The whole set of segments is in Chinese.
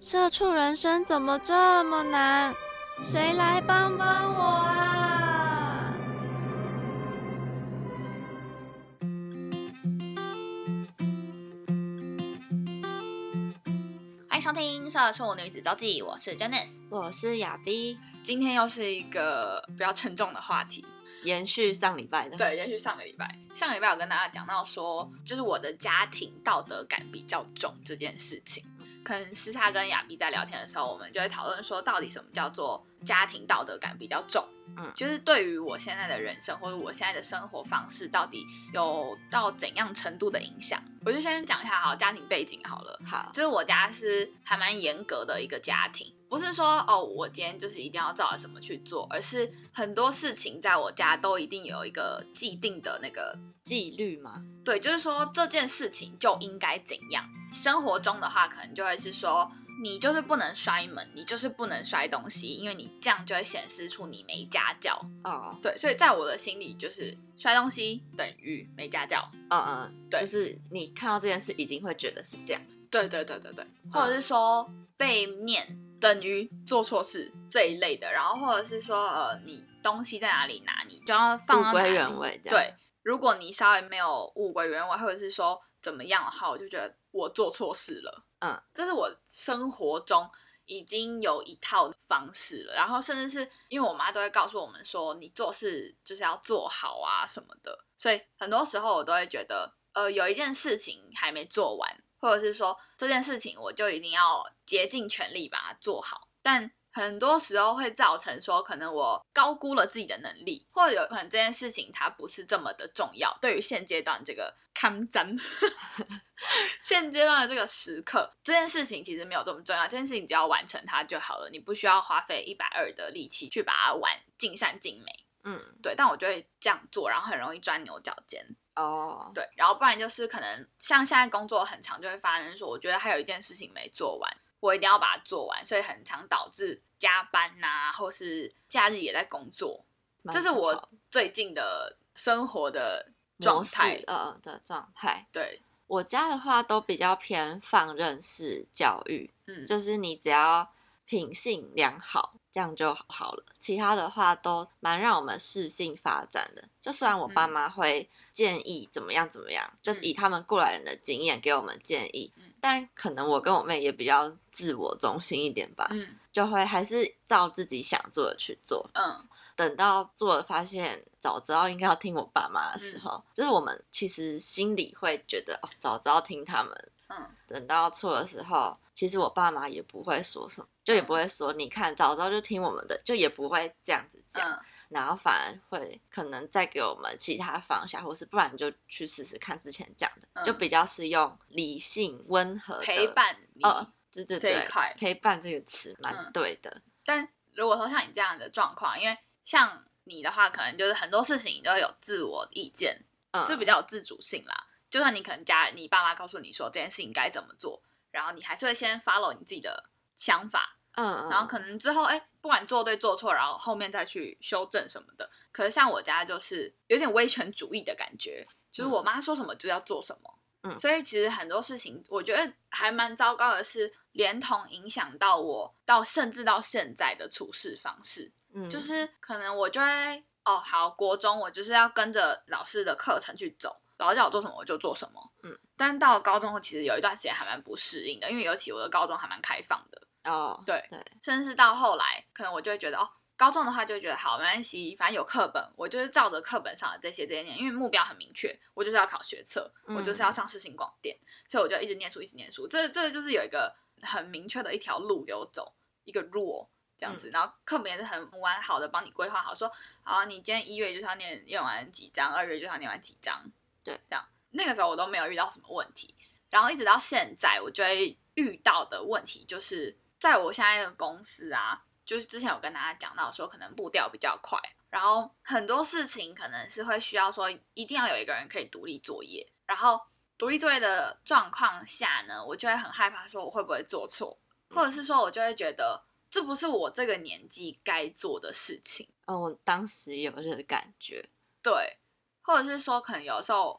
社畜人生怎么这么难？谁来帮帮我啊！欢迎收听《社畜女子周记》，我是 Janice，我是亚碧。今天又是一个比较沉重的话题，延续上礼拜的。对，延续上个礼拜。上个礼拜我跟大家讲到说，就是我的家庭道德感比较重这件事情。可能私下跟亚碧在聊天的时候，我们就会讨论说，到底什么叫做家庭道德感比较重？嗯，就是对于我现在的人生或者我现在的生活方式，到底有到怎样程度的影响？我就先讲一下好家庭背景好了。好，就是我家是还蛮严格的一个家庭，不是说哦，我今天就是一定要照着什么去做，而是很多事情在我家都一定有一个既定的那个纪律嘛。对，就是说这件事情就应该怎样。生活中的话，可能就会是说，你就是不能摔门，你就是不能摔东西，因为你这样就会显示出你没家教。哦，对，所以在我的心里，就是摔东西等于没家教。嗯嗯，对，就是你看到这件事，已经会觉得是这样。对对对对对，或者是说被念等于做错事这一类的，然后或者是说，呃，你东西在哪里拿，你就要放到归原位。对，如果你稍微没有物归原位，或者是说怎么样的话，我就觉得。我做错事了，嗯，这是我生活中已经有一套方式了，然后甚至是因为我妈都会告诉我们说，你做事就是要做好啊什么的，所以很多时候我都会觉得，呃，有一件事情还没做完，或者是说这件事情我就一定要竭尽全力把它做好，但。很多时候会造成说，可能我高估了自己的能力，或者有可能这件事情它不是这么的重要。对于现阶段这个抗战，现阶段的这个时刻，这件事情其实没有这么重要。这件事情只要完成它就好了，你不需要花费一百二的力气去把它完尽善尽美。嗯，对。但我就会这样做，然后很容易钻牛角尖。哦，对。然后不然就是可能像现在工作很长，就会发生说，我觉得还有一件事情没做完。我一定要把它做完，所以很常导致加班呐，或是假日也在工作。这是我最近的生活的状态，呃的状态。对我家的话，都比较偏放任式教育，嗯，就是你只要品性良好。这样就好了，其他的话都蛮让我们适性发展的。就虽然我爸妈会建议怎么样怎么样，就以他们过来人的经验给我们建议，但可能我跟我妹也比较自我中心一点吧，嗯，就会还是照自己想做的去做，嗯，等到做了发现早知道应该要听我爸妈的时候，就是我们其实心里会觉得哦，早知道听他们，嗯，等到错的时候。其实我爸妈也不会说什么，就也不会说，你看早知道就听我们的，就也不会这样子讲，然后反而会可能再给我们其他方向，或是不然就去试试看之前讲的，就比较是用理性温和陪伴，呃，对对对，陪伴这个词蛮对的。但如果说像你这样的状况，因为像你的话，可能就是很多事情你都有自我意见，就比较有自主性啦。就算你可能家你爸妈告诉你说这件事情该怎么做。然后你还是会先 follow 你自己的想法，嗯，然后可能之后哎，不管做对做错，然后后面再去修正什么的。可是像我家就是有点威权主义的感觉，就是我妈说什么就要做什么，嗯，所以其实很多事情我觉得还蛮糟糕的，是连同影响到我到甚至到现在的处事方式，嗯，就是可能我就会哦，好，国中我就是要跟着老师的课程去走。老师叫我做什么我就做什么，嗯，但到了高中其实有一段时间还蛮不适应的，因为尤其我的高中还蛮开放的，哦，对对，甚至到后来，可能我就会觉得哦，高中的话就会觉得好没关系，反正有课本，我就是照着课本上的这些这些念，因为目标很明确，我就是要考学测，我就是要上世新广电，所以我就一直念书，一直念书，这这就是有一个很明确的一条路给我走，一个 rule 这样子，然后课本也是很完好的帮你规划好，说好你今天一月就是要念念完几章，二月就是要念完几章，对，这样。那个时候我都没有遇到什么问题，然后一直到现在，我就会遇到的问题就是在我现在的公司啊，就是之前有跟大家讲到说，可能步调比较快，然后很多事情可能是会需要说一定要有一个人可以独立作业，然后独立作业的状况下呢，我就会很害怕说我会不会做错，或者是说我就会觉得这不是我这个年纪该做的事情，哦，我当时也有这个感觉，对，或者是说可能有时候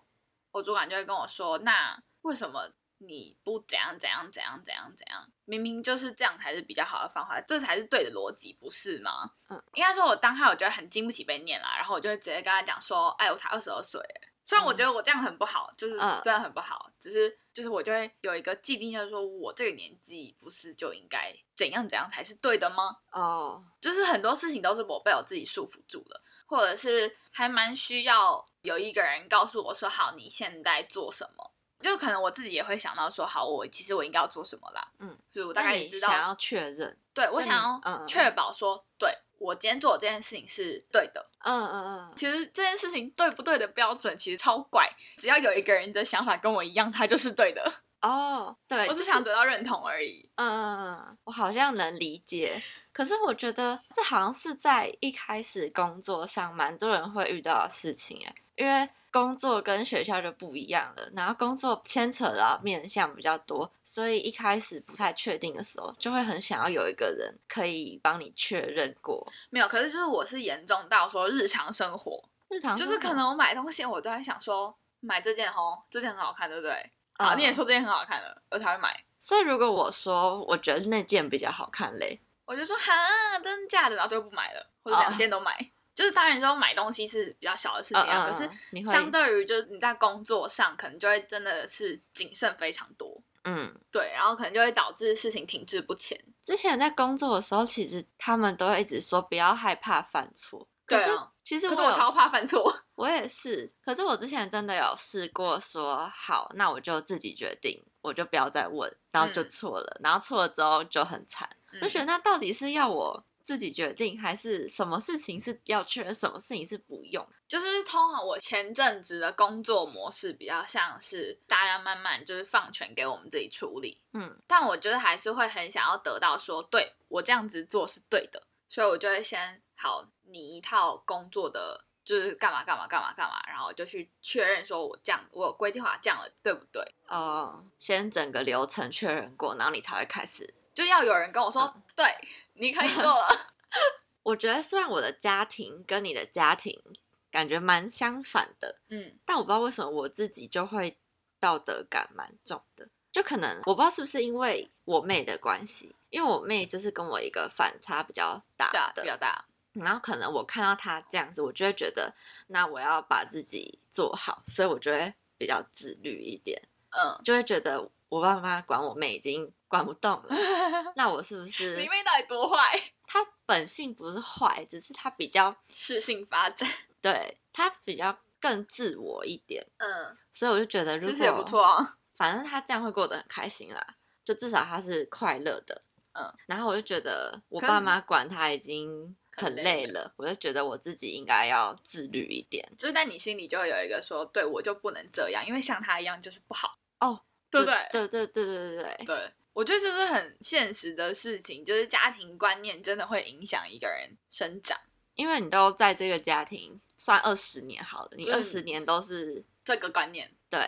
我主管就会跟我说，那为什么？你不怎样怎样怎样怎样怎样，明明就是这样才是比较好的方法，这才是对的逻辑，不是吗？嗯，应该说，我当下我觉得很经不起被念啦，然后我就会直接跟他讲说，哎，我才二十二岁，虽然我觉得我这样很不好，就是嗯真的很不好，只是就是我就会有一个既定，就是说我这个年纪不是就应该怎样怎样才是对的吗？哦，就是很多事情都是我被我自己束缚住了，或者是还蛮需要有一个人告诉我说，好，你现在做什么？就可能我自己也会想到说，好，我其实我应该要做什么啦。嗯，所以我大概也知道，想要确认，对我想要嗯嗯确保说，对我今天做的这件事情是对的。嗯嗯嗯，其实这件事情对不对的标准其实超怪，只要有一个人的想法跟我一样，他就是对的。哦，对，我只想得到认同而已。嗯嗯嗯，我好像能理解。可是我觉得这好像是在一开始工作上蛮多人会遇到的事情哎，因为工作跟学校就不一样了，然后工作牵扯到面向比较多，所以一开始不太确定的时候，就会很想要有一个人可以帮你确认过。没有，可是就是我是严重到说日常生活，日常就是可能我买东西，我都在想说，买这件哦，这件很好看，对不对？啊，嗯你也说这件很好看了，我才会买。所以如果我说我觉得那件比较好看嘞，我就说哈，真的假的，然后就不买了，或者哦两件都买。就是当然说买东西是比较小的事情啊，可是相对于就是你在工作上，可能就会真的是谨慎非常多。嗯，对，然后可能就会导致事情停滞不前。之前在工作的时候，其实他们都会一直说不要害怕犯错。对啊其实我超怕犯错。我也是，可是我之前真的有试过说好，那我就自己决定，我就不要再问，然后就嗯错了，然后错了之后就很惨。我就觉得那到底是要我自己决定，还是什么事情是要确认，什么事情是不用？就是通常我前阵子的工作模式比较像是大家慢慢就是放权给我们自己处理，嗯，但我觉得还是会很想要得到说，对我这样子做是对的，所以我就会先好你一套工作的就是干嘛干嘛干嘛干嘛，然后就去确认说我这样我有规定好这样了对不对？哦、先整个流程确认过，然后你才会开始。就要有人跟我说，嗯对，你可以做了。我觉得虽然我的家庭跟你的家庭感觉蛮相反的，嗯。但我不知道为什么我自己就会道德感蛮重的，就可能我不知道是不是因为我妹的关系，因为我妹就是跟我一个反差比较大的，比较大。然后可能我看到她这样子，我就会觉得那我要把自己做好，所以我就会比较自律一点，嗯，就会觉得我爸妈管我妹已经管不动了，那我是不是你妹到底多坏？她本性不是坏，只是她比较 适性发展。对她比较更自我一点，嗯，所以我就觉得如果其实也不错啊。反正她这样会过得很开心啦，就至少她是快乐的，嗯。然后我就觉得我爸妈管她已经很很累了累了，我就觉得我自己应该要自律一点。就是在你心里就会有一个说，对我就不能这样，因为像他一样就是不好，哦，对不对？对对对对对对，对，我觉得这是很现实的事情，就是家庭观念真的会影响一个人生长。因为你都在这个家庭算二十年好了，你就是二十年都是这个观念，对，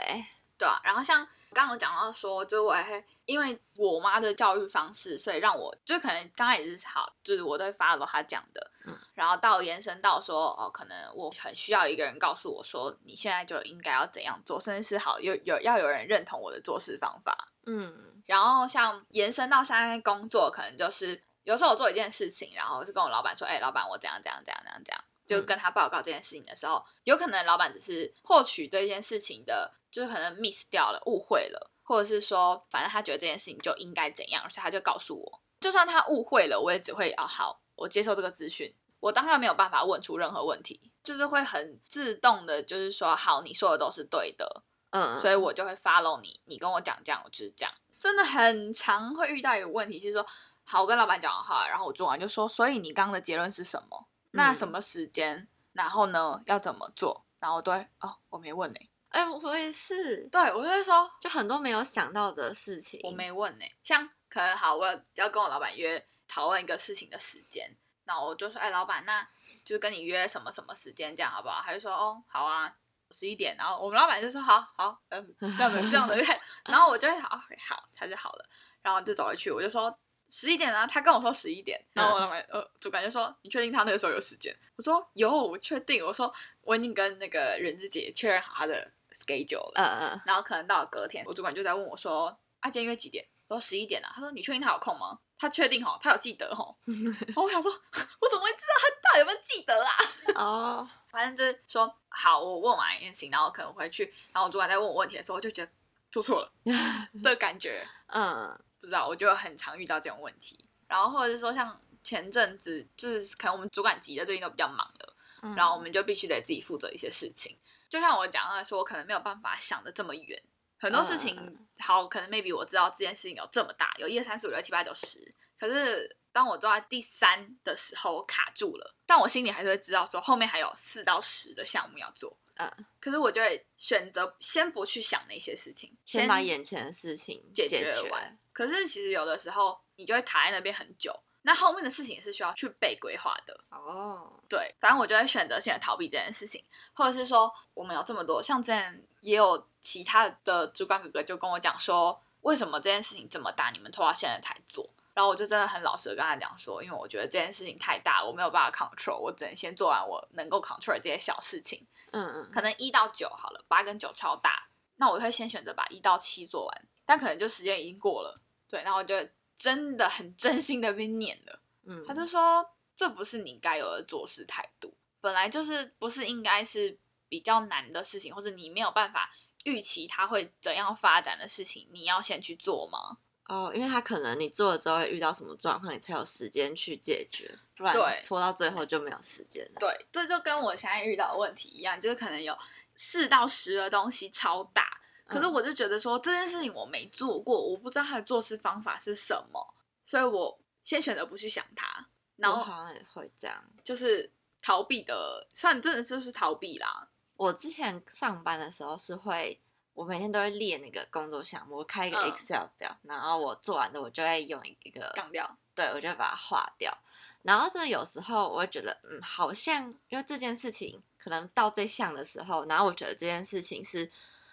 对啊。然后像刚刚有讲到说，就是我还会因为我妈的教育方式，所以让我就可能刚开始是好，就是我都会 follow 她讲的，嗯然后到延伸到说，哦，可能我很需要一个人告诉我说，你现在就应该要怎样做，甚至是好有有要有人认同我的做事方法。嗯然后像延伸到现在工作，可能就是有时候我做一件事情，然后就跟我老板说，哎、老板，我怎样怎样怎样怎样怎样，就跟他报告这件事情的时候，有可能老板只是获取这件事情的，就是可能 miss 掉了，误会了，或者是说，反正他觉得这件事情就应该怎样，所以他就告诉我，就算他误会了，我也只会啊好，我接受这个资讯。我当然没有办法问出任何问题，就是会很自动的，就是说好，你说的都是对的，嗯，所以我就会 follow 你，你跟我讲这样，我就是这样。真的很常会遇到一个问题是说，好，我跟老板讲完话，然后我做完就说，所以你刚刚的结论是什么？那嗯什么时间？然后呢，要怎么做？然后对哦，我没问呢、哎、我也是，对我就会说就很多没有想到的事情，我没问呢、像可能好，我要跟我老板约讨论一个事情的时间。然后我就说，哎，老板，那就是跟你约什么什么时间，这样好不好？他就说，哦，好啊，十一点。然后我们老板就说，好好，嗯，这样的这样的。然后我就好，好，他就好了。然后就走回去，我就说十一点啊，他跟我说十一点。然后我老板呃，主管就说，你确定他那个时候有时间？我说有，我确定。我说我已经跟那个人资姐确认好他的 schedule 了。嗯嗯。然后可能到了隔天，我主管就在问我说，啊，今天约几点？我说十一点啊。他说你确定他有空吗？他确定哈，他有记得哈。然后我想说，我怎么会知道他到底有没有记得啊？哦，反正就是说好，我问完一件事情，然后可能回去，然后我主管在问我问题的时候，我就觉得做错了 的感觉。嗯，不知道，我就很常遇到这种问题。然后或者是说，像前阵子，就是可能我们主管级的最近都比较忙了，然后我们就必须得自己负责一些事情。就像我讲的说，我可能没有办法想的这么远。很多事情好，可能 maybe 我知道这件事情有这么大，有一二三四五六七八九十。可是当我做到第三的时候，我卡住了。但我心里还是会知道说后面还有四到十的项目要做。嗯，可是我就会选择先不去想那些事情，先把眼前的事情解决完。可是其实有的时候你就会卡在那边很久，那后面的事情也是需要去被规划的。哦，对，反正我就会选择性的逃避这件事情，或者是说我们有这么多，像之前也有其他的主管哥哥就跟我讲说，为什么这件事情这么大，你们拖到现在才做？然后我就真的很老实的跟他讲说，因为我觉得这件事情太大，我没有办法 control，我只能先做完我能够 control 的这些小事情。嗯嗯，可能一到九好了，八跟九超大，那我会先选择把一到七做完，但可能就时间已经过了。对，然后我就真的很真心的被念了。嗯，他就说这不是你该有的做事态度，本来就是不是应该是比较难的事情，或者你没有办法预期它会怎样发展的事情，你要先去做吗？哦，因为他可能你做了之后会遇到什么状况，你才有时间去解决，不然拖到最后就没有时间了。对，这就跟我现在遇到的问题一样，就是可能有四到十的东西超大，可是我就觉得说这件事情我没做过，我不知道他的做事方法是什么，所以我先选择不去想他。然后好像也会这样，就是逃避的，算真的就是逃避啦。我之前上班的时候是会。我每天都会列那个工作项目，我开一个 Excel 表，然后我做完的我就会用一个杠掉，对我就会把它划掉。然后真的有时候我会觉得，嗯，好像因为这件事情可能到这项的时候，然后我觉得这件事情是，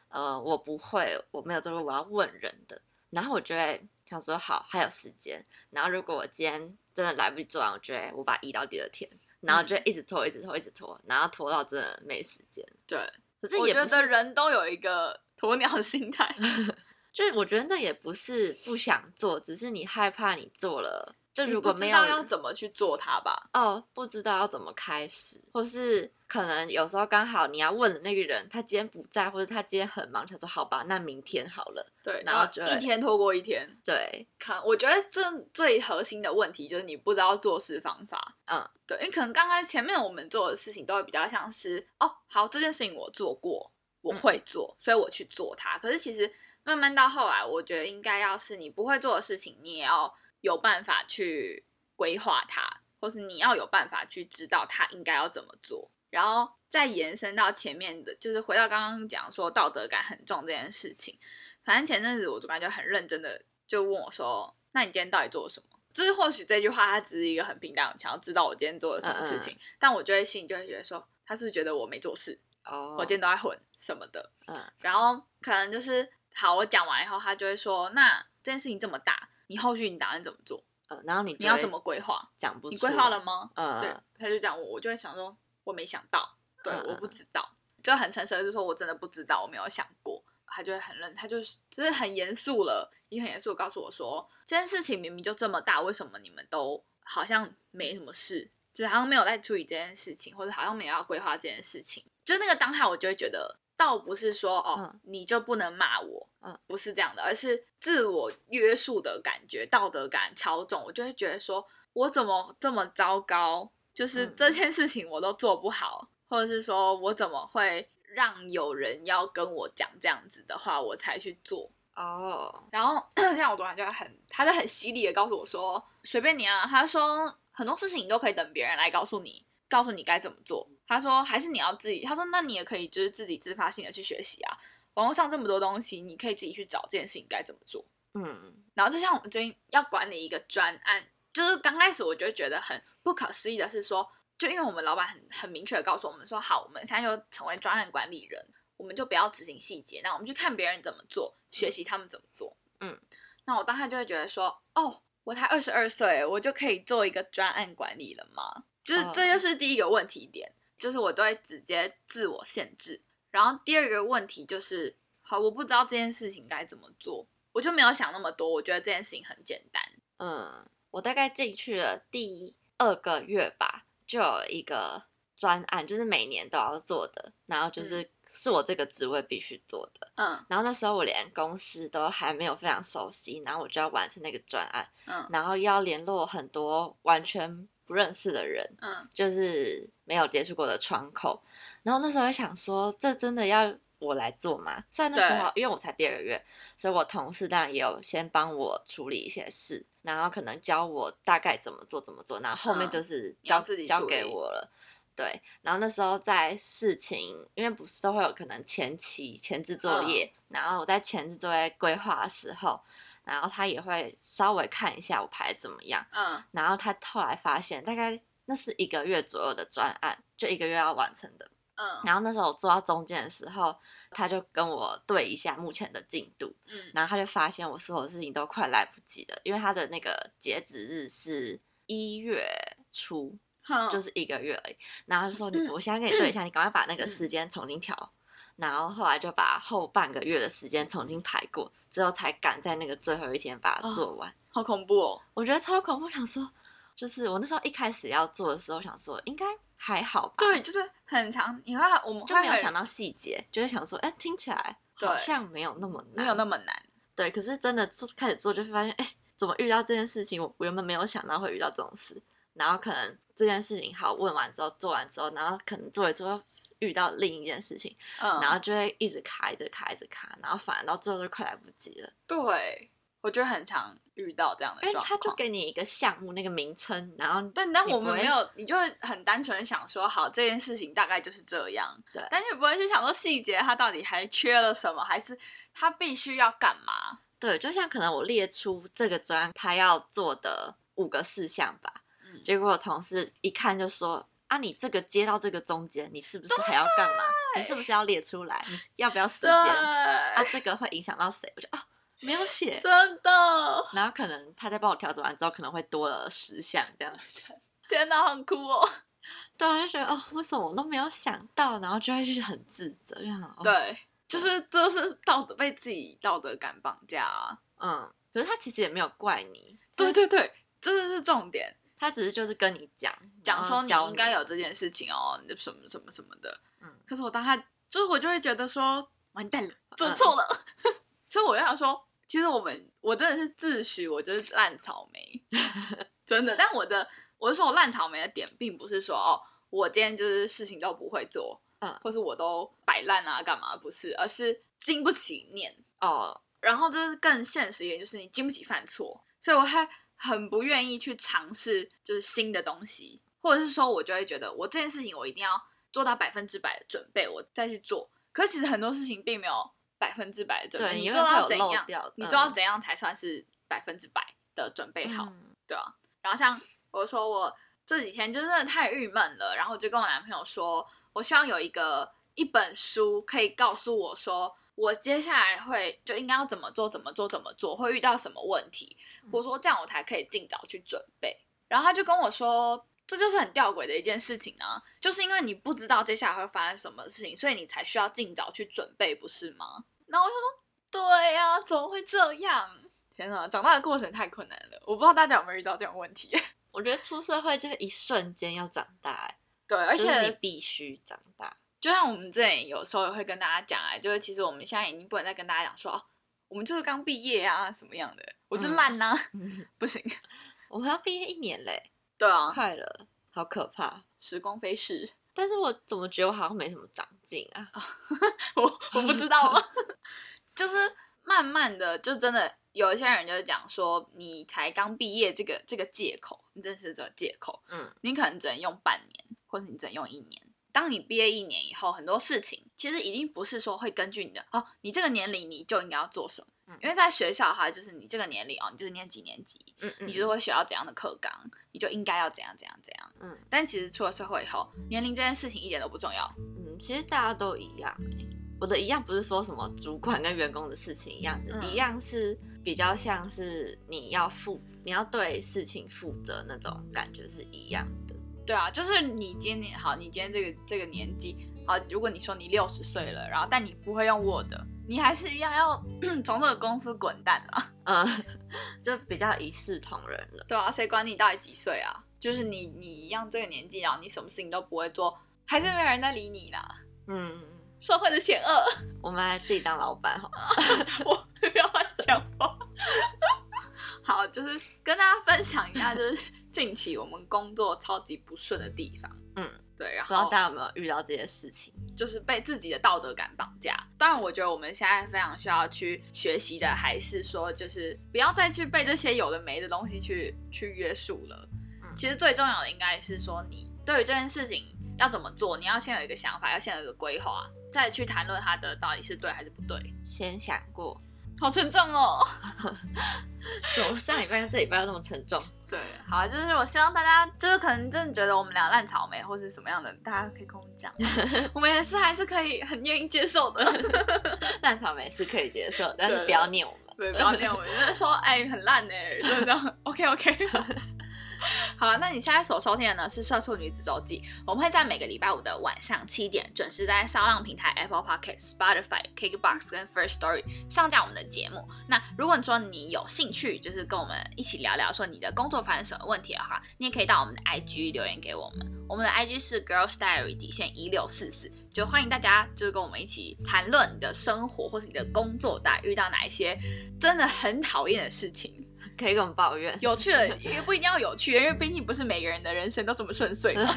呃，我不会，我没有做过，我要问人的。然后我就会想说，好，还有时间。然后如果我今天真的来不及做完，我就会我把移到第二天，然后就一直拖，一直拖，一直拖，然后拖到真的没时间。对，可是我觉得人都有一个。鸵鸟心态，就是我觉得那也不是不想做，只是你害怕你做了，就如果没有要怎么去做它吧？哦，不知道要怎么开始，或是可能有时候刚好你要问的那个人他今天不在，或者他今天很忙，他说好吧，那明天好了。对，然后就一天拖过一天。对，看，我觉得这最核心的问题就是你不知道做事方法。嗯，对，因为可能刚开始前面我们做的事情都会比较像是哦，好，这件事情我做过。我会做，所以我去做它。可是其实慢慢到后来，我觉得应该要是你不会做的事情，你也要有办法去规划它，或是你要有办法去知道它应该要怎么做，然后再延伸到前面的，就是回到刚刚讲说道德感很重这件事情。反正前阵子我主管就很认真的就问我说：“那你今天到底做了什么？”就是或许这句话他只是一个很平淡，想要知道我今天做了什么事情，但我就会心里就会觉得说，他是不是觉得我没做事？哦我今天都在混什么的，嗯，然后可能就是好，我讲完以后，他就会说，那这件事情这么大，你后续你打算怎么做？呃，然后你你要怎么规划？讲不，你规划了吗？嗯，对，他就讲我，我就会想说，我没想到，对，嗯我不知道，就很诚实的就说，我真的不知道，我没有想过。他就会很认，他就是就是很严肃了，也很严肃告诉我说，这件事情明明就这么大，为什么你们都好像没什么事，就是好像没有在处理这件事情，或者好像没有要规划这件事情。就那个当下，我就会觉得，倒不是说哦，你就不能骂我，嗯，不是这样的，而是自我约束的感觉，道德感超重，我就会觉得说，我怎么这么糟糕？就是这件事情我都做不好，或者是说我怎么会让有人要跟我讲这样子的话，我才去做哦。然后 像我昨晚就很，他就很犀利的告诉我说，随便你啊，他说很多事情你都可以等别人来告诉你。告诉你该怎么做，他说还是你要自己，他说那你也可以就是自己自发性的去学习啊，网络上这么多东西，你可以自己去找这件事情该怎么做。嗯，然后就像我们最近要管理一个专案，就是刚开始我就觉得很不可思议的是说，就因为我们老板很很明确的告诉我们说，好，我们现在就成为专案管理人，我们就不要执行细节，那我们去看别人怎么做，学习他们怎么做。嗯，那我当下就会觉得说，哦，我才二十二岁，我就可以做一个专案管理了吗？就是哦这就是第一个问题点，就是我都会直接自我限制。然后第二个问题就是，好，我不知道这件事情该怎么做，我就没有想那么多，我觉得这件事情很简单。嗯，我大概进去了第二个月吧，就有一个专案，就是每年都要做的，然后就是、是我这个职位必须做的。嗯然后那时候我连公司都还没有非常熟悉，然后我就要完成那个专案，嗯然后要联络很多完全不认识的人，嗯就是没有接触过的窗口。然后那时候就想说，这真的要我来做吗？虽然那时候因为我才第二个月，所以我同事当然也有先帮我处理一些事，然后可能教我大概怎么做怎么做，然后后面嗯就是交、交自己交给我了。对，然后那时候在事情，因为不是都会有可能前期前置作嗯业，然后我在前置作业规划的时候，然后他也会稍微看一下我排得怎么样，嗯然后他后来发现，大概那是一个月左右的专案，就一个月要完成的。嗯然后那时候我做到中间的时候，他就跟我对一下目前的进度，嗯然后他就发现我所有事情都快来不及了，因为他的那个截止日是一月初，哼就是一个月而已。然后他就说 你，我现在跟你 对一下，你赶快把那个嗯时间重新调。然后后来就把后半个月的时间重新排过，之后才赶在那个最后一天把它哦做完。好恐怖哦。我觉得超恐怖，想说，就是我那时候一开始要做的时候，想说应该还好吧，对，，就是很长，你会我们就没有想到细节，就会想说，哎、听起来好像没有那么难，没有那么难。对，可是真的做开始做，就会发现，哎、怎么遇到这件事情，我我原本没有想到会遇到这种事，然后可能这件事情好问完之后，做完之后，然后可能做一做。遇到另一件事情，嗯，然后就会一直卡，一直卡，一直卡，然后反而到最后就快来不及了。对，我觉得很常遇到这样的因为状况。他就给你一个项目那个名称，然后但但我们没有，你就会很单纯的想说，好，这件事情大概就是这样。对但你不会去想说细节，它到底还缺了什么，还是他必须要干嘛？对，就像可能我列出这个专他要做的五个事项吧，嗯，结果我同事一看就说：“啊，你这个接到这个中间，你是不是还要干嘛？你是不是要列出来？你要不要时间？啊，对，这个会影响到谁？”我就啊，没有写。真的，然后可能他在帮我调整完之后，可能会多了十项这样。天哪，很酷哦。对啊，就觉得哦，为什么我都没有想到？然后就会去很自责，就想哦，对，就是都是道德被自己道德感绑架啊。嗯。可是他其实也没有怪你，对对对，这就是重点。他只是就是跟你讲，讲说你应该有这件事情哦，你什么什么什么的。嗯可是我当下就是我就会觉得说完蛋了，做嗯错了。所以我就想说，其实我们我真的是自诩我就是烂草莓，真的。但我的我是说我烂草莓的点，并不是说哦，我今天就是事情都不会做，嗯或是我都摆烂啊干嘛，不是，而是经不起念。哦，然后就是更现实一点，就是你经不起犯错，所以我还很不愿意去尝试就是新的东西，或者是说我就会觉得我这件事情我一定要做到百分之百的准备，我再去做。可是其实很多事情并没有百分之百的准备，你做到怎样，你做到嗯怎样才算是百分之百的准备好？嗯对啊。然后像我说我这几天就真的太郁闷了，然后我就跟我男朋友说，我希望有一个一本书可以告诉我说，我接下来会就应该要怎么做，怎么做，怎么做，会遇到什么问题。我说这样我才可以尽早去准备。然后他就跟我说，这就是很吊诡的一件事情啊，就是因为你不知道接下来会发生什么事情，所以你才需要尽早去准备，不是吗？然后我就说，对呀、怎么会这样？天哪，长大的过程太困难了，我不知道大家有没有遇到这种问题。我觉得出社会就是一瞬间要长大，哎对，而就是你必须长大。就像我们之前有时候也会跟大家讲啊，就是其实我们现在已经不能再跟大家讲说，哦，我们就是刚毕业啊，什么样的，我就嗯烂呐、嗯不行。我们要毕业一年嘞，对啊，快了，好可怕。时光飞逝，但是我怎么觉得我好像没什么长进啊？我我不知道吗？就是慢慢的，就真的有一些人就是讲说，你才刚毕业这个这个借口，你真的是这个借口，嗯，你可能只能用半年，或者你只能用一年。当你毕业一年以后，很多事情其实已经不是说会根据你的哦，你这个年龄你就应该要做什么，因为在学校的话，就是你这个年龄哦，你就是念几年级，嗯嗯，你就是会学到怎样的课纲，你就应该要怎样怎样怎样。嗯但其实出了社会以后，年龄这件事情一点都不重要。嗯，其实大家都一样、欸。我的一样不是说什么主管跟员工的事情一样的，嗯一样是比较像是你要负，你要对事情负责那种感觉是一样的。对啊，就是你今年好，你今天这个这个年纪好，如果你说你六十岁了，然后但你不会用 Word，你还是一样要 从这个公司滚蛋啊。嗯，就比较一视同仁了。对啊，谁管你到底几岁啊？就是你你一样这个年纪，然后你什么事情都不会做，还是没有人在理你啦。嗯，社会的险恶，我们来自己当老板好了。我不要乱讲话。好，就是跟大家分享一下，就是近期我们工作超级不顺的地方。嗯，对，然不知道大家有没有遇到这些事情？就是被自己的道德感绑架。当然，我觉得我们现在非常需要去学习的，还是说，就是不要再去被这些有的没的东西去去约束了。嗯其实最重要的应该是说，你对于这件事情要怎么做，你要先有一个想法，要先有一个规划，再去谈论它的到底是对还是不对。先想过，好沉重哦。怎么上礼拜跟这礼拜要那么沉重？对，好，就是我希望大家就是可能真的觉得我们俩烂草莓或是什么样的，大家可以跟我们讲，我们也是还是可以很愿意接受的。烂草莓是可以接受，但是不要念我们。对，不要念我们，就是说，哎、很烂呢、就是这样。OK OK。好了，那你现在所收听的呢是《社畜女子周记》，我们会在每个礼拜五的晚上七点准时在烧浪平台、Apple Podcast、Spotify、Kickbox 跟 First Story 上架我们的节目。那如果你说你有兴趣，就是跟我们一起聊聊，说你的工作发生什么问题的话，你也可以到我们的 IG 留言给我们。我们的 IG 是 Girls Diary 底线一六四四，就欢迎大家就是跟我们一起谈论你的生活或是你的工作，大概遇到哪一些真的很讨厌的事情。可以跟我们抱怨。有趣的也不一定要有趣的，因为毕竟不是每个人的人生都这么顺遂嘛。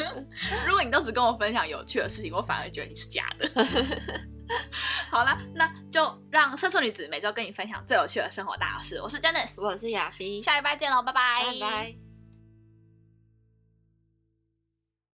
如果你都只跟我分享有趣的事情，我反而觉得你是假的。好啦，那就让社畜女子每周跟你分享最有趣的生活大小事。我是 Janice，我是亚碧，下礼拜见喽，拜拜，拜拜。